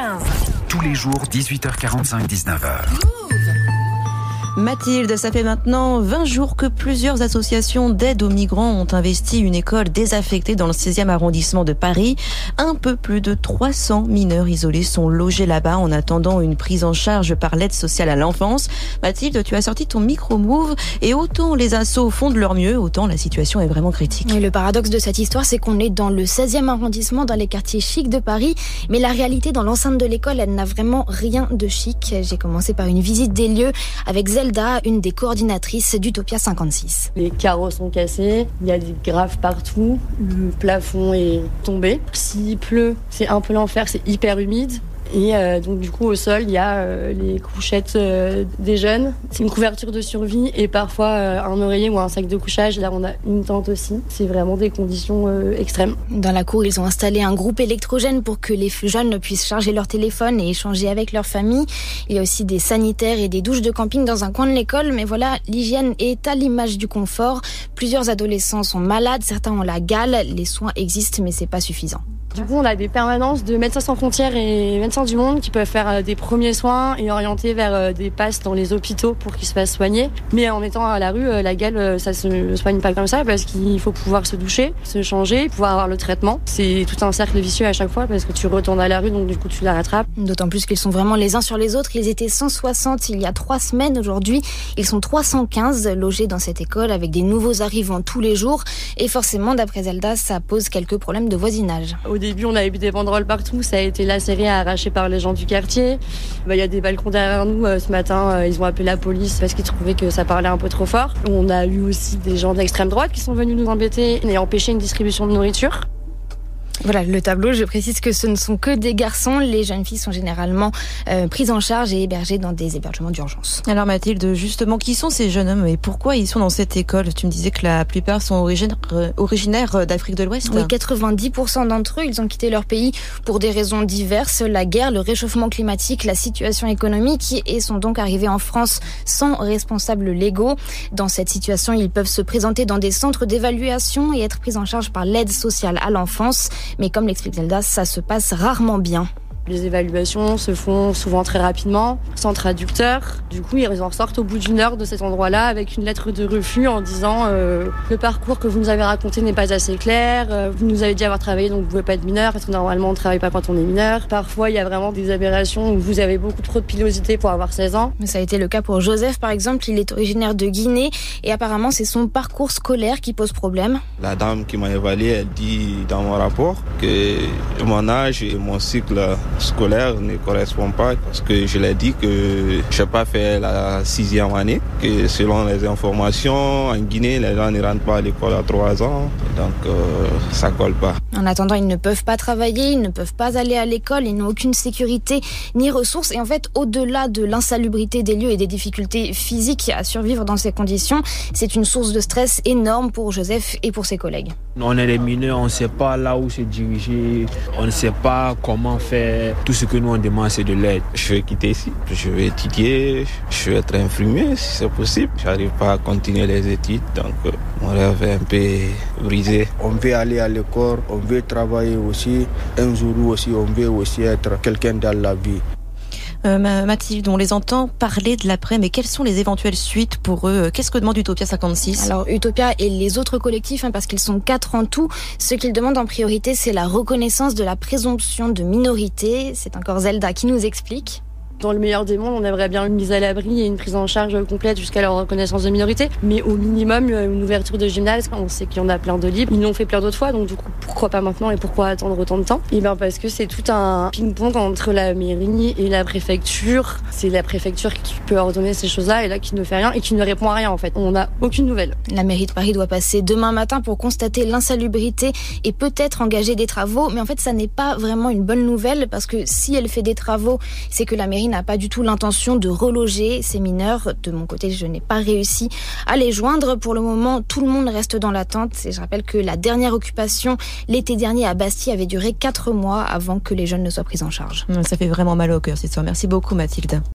15. Tous les jours, 18h45, 19h. Mathilde, ça fait maintenant 20 jours que plusieurs associations d'aide aux migrants ont investi une école désaffectée dans le 16e arrondissement de Paris. Un peu plus de 300 mineurs isolés sont logés là-bas en attendant une prise en charge par l'aide sociale à l'enfance. Mathilde, tu as sorti ton micro-move et autant les assos font de leur mieux, autant la situation est vraiment critique. Et le paradoxe de cette histoire, c'est qu'on est dans le 16e arrondissement, dans les quartiers chics de Paris, mais la réalité dans l'enceinte de l'école, elle n'a vraiment rien de chic. J'ai commencé par une visite des lieux avec Zelda, une des coordinatrices d'Utopia 56. Les carreaux sont cassés, il y a des graves partout, le plafond est tombé. S'il pleut, c'est un peu l'enfer, c'est hyper humide. Et euh, donc du coup au sol il y a euh, les couchettes euh, des jeunes. C'est une couverture de survie et parfois un oreiller ou un sac de couchage. Là on a une tente aussi. C'est vraiment des conditions extrêmes. Dans la cour, ils ont installé un groupe électrogène pour que les jeunes puissent charger leur téléphone et échanger avec leur famille. Il y a aussi des sanitaires et des douches de camping dans un coin de l'école, mais voilà, l'hygiène est à l'image du confort. Plusieurs adolescents sont malades, certains ont la gale, les soins existent mais c'est pas suffisant. Du coup, on a des permanences de médecins sans frontières et médecins du monde qui peuvent faire euh, des premiers soins et orienter vers euh, des passes dans les hôpitaux pour qu'ils se fassent soigner. Mais en mettant à la rue, euh, la gale, ça se soigne pas comme ça parce qu'il faut pouvoir se doucher, se changer, pouvoir avoir le traitement. C'est tout un cercle vicieux à chaque fois parce que tu retournes à la rue, donc du coup tu la rattrapes. D'autant plus qu'ils sont vraiment les uns sur les autres. Ils étaient 160 il y a trois semaines. Aujourd'hui, ils sont 315 logés dans cette école avec des nouveaux arrivants tous les jours. Et forcément, d'après Zelda, ça pose quelques problèmes de voisinage. Au début, on avait vu des banderoles partout. Ça a été lacéré, arraché par les gens du quartier. Bah, Il y a des balcons derrière nous. Euh, Ce matin, euh, ils ont appelé la police parce qu'ils trouvaient que ça parlait un peu trop fort. On a eu aussi des gens d'extrême droite qui sont venus nous embêter et empêcher une distribution de nourriture. Voilà le tableau. Je précise que ce ne sont que des garçons. Les jeunes filles sont généralement euh, prises en charge et hébergées dans des hébergements d'urgence. Alors Mathilde, justement, qui sont ces jeunes hommes et pourquoi ils sont dans cette école? Tu me disais que la plupart sont originaires, euh, originaires d'Afrique de l'Ouest. Oui, 90% d'entre eux, ils ont quitté leur pays pour des raisons diverses, la guerre, le réchauffement climatique, la situation économique, et sont donc arrivés en France sans responsables légaux. Dans cette situation, ils peuvent se présenter dans des centres d'évaluation et être pris en charge par l'aide sociale à l'enfance. Mais comme l'explique Zelda, ça se passe rarement bien. Les évaluations se font souvent très rapidement, sans traducteur. Du coup, ils en sortent au bout d'une heure de cet endroit-là avec une lettre de refus en disant euh, le parcours que vous nous avez raconté n'est pas assez clair. euh, vous nous avez dit avoir travaillé, donc vous pouvez pas être mineur parce que normalement on ne travaille pas quand on est mineur. Parfois, il y a vraiment des aberrations où vous avez beaucoup trop de pilosité pour avoir 16 ans. Mais ça a été le cas pour Joseph, par exemple. Il est originaire de Guinée et apparemment c'est son parcours scolaire qui pose problème. La dame qui m'a évalué, elle dit dans mon rapport que mon âge et mon cycle scolaire ne correspondent pas parce que je l'ai dit que je n'ai pas fait la sixième année, que selon les informations, en Guinée, les gens ne rentrent pas à l'école à trois ans, donc euh, ça colle pas. En attendant, ils ne peuvent pas travailler, ils ne peuvent pas aller à l'école, ils n'ont aucune sécurité ni ressources. Et en fait, au-delà de l'insalubrité des lieux et des difficultés physiques à survivre dans ces conditions, c'est une source de stress énorme pour Joseph et pour ses collègues. On est des mineurs, on ne sait pas là où se diriger, on ne sait pas comment faire. Tout ce que nous on demande, c'est de l'aide. Je vais quitter ici, je vais étudier, je vais être infirmier si c'est possible. J'arrive pas à continuer les études, donc euh, mon rêve est un peu brisé. On veut aller à l'école, on veut travailler aussi. Un jour aussi, on veut aussi être quelqu'un dans la vie. Euh, Ma- Mathilde, on les entend parler de l'après, mais quelles sont les éventuelles suites pour eux? Qu'est-ce que demande Utopia 56 Alors Utopia et les autres collectifs, hein, parce qu'ils sont quatre en tout, ce qu'ils demandent en priorité, c'est la reconnaissance de la présomption de minorité. C'est encore Zelda qui nous explique. Dans le meilleur des mondes, on aimerait bien une mise à l'abri et une prise en charge complète jusqu'à leur reconnaissance de minorité. Mais au minimum, euh, une ouverture de gymnase. On sait qu'il y en a plein de libres. Ils l'ont fait plein d'autres fois, donc du coup, pourquoi pas maintenant et pourquoi attendre autant de temps? Et bien parce que c'est tout un ping-pong entre la mairie et la préfecture. C'est la préfecture qui peut ordonner ces choses-là et là qui ne fait rien et qui ne répond à rien en fait. On n'a aucune nouvelle. La mairie de Paris doit passer demain matin pour constater l'insalubrité et peut-être engager des travaux. Mais en fait, ça n'est pas vraiment une bonne nouvelle parce que si elle fait des travaux, c'est que la mairie n'a pas du tout l'intention de reloger ces mineurs. De mon côté, je n'ai pas réussi à les joindre. Pour le moment, tout le monde reste dans l'attente. Et je rappelle que la dernière occupation l'été dernier à Bastille avait duré quatre mois avant que les jeunes ne soient pris en charge. Ça fait vraiment mal au cœur cette histoire. Merci beaucoup Mathilde.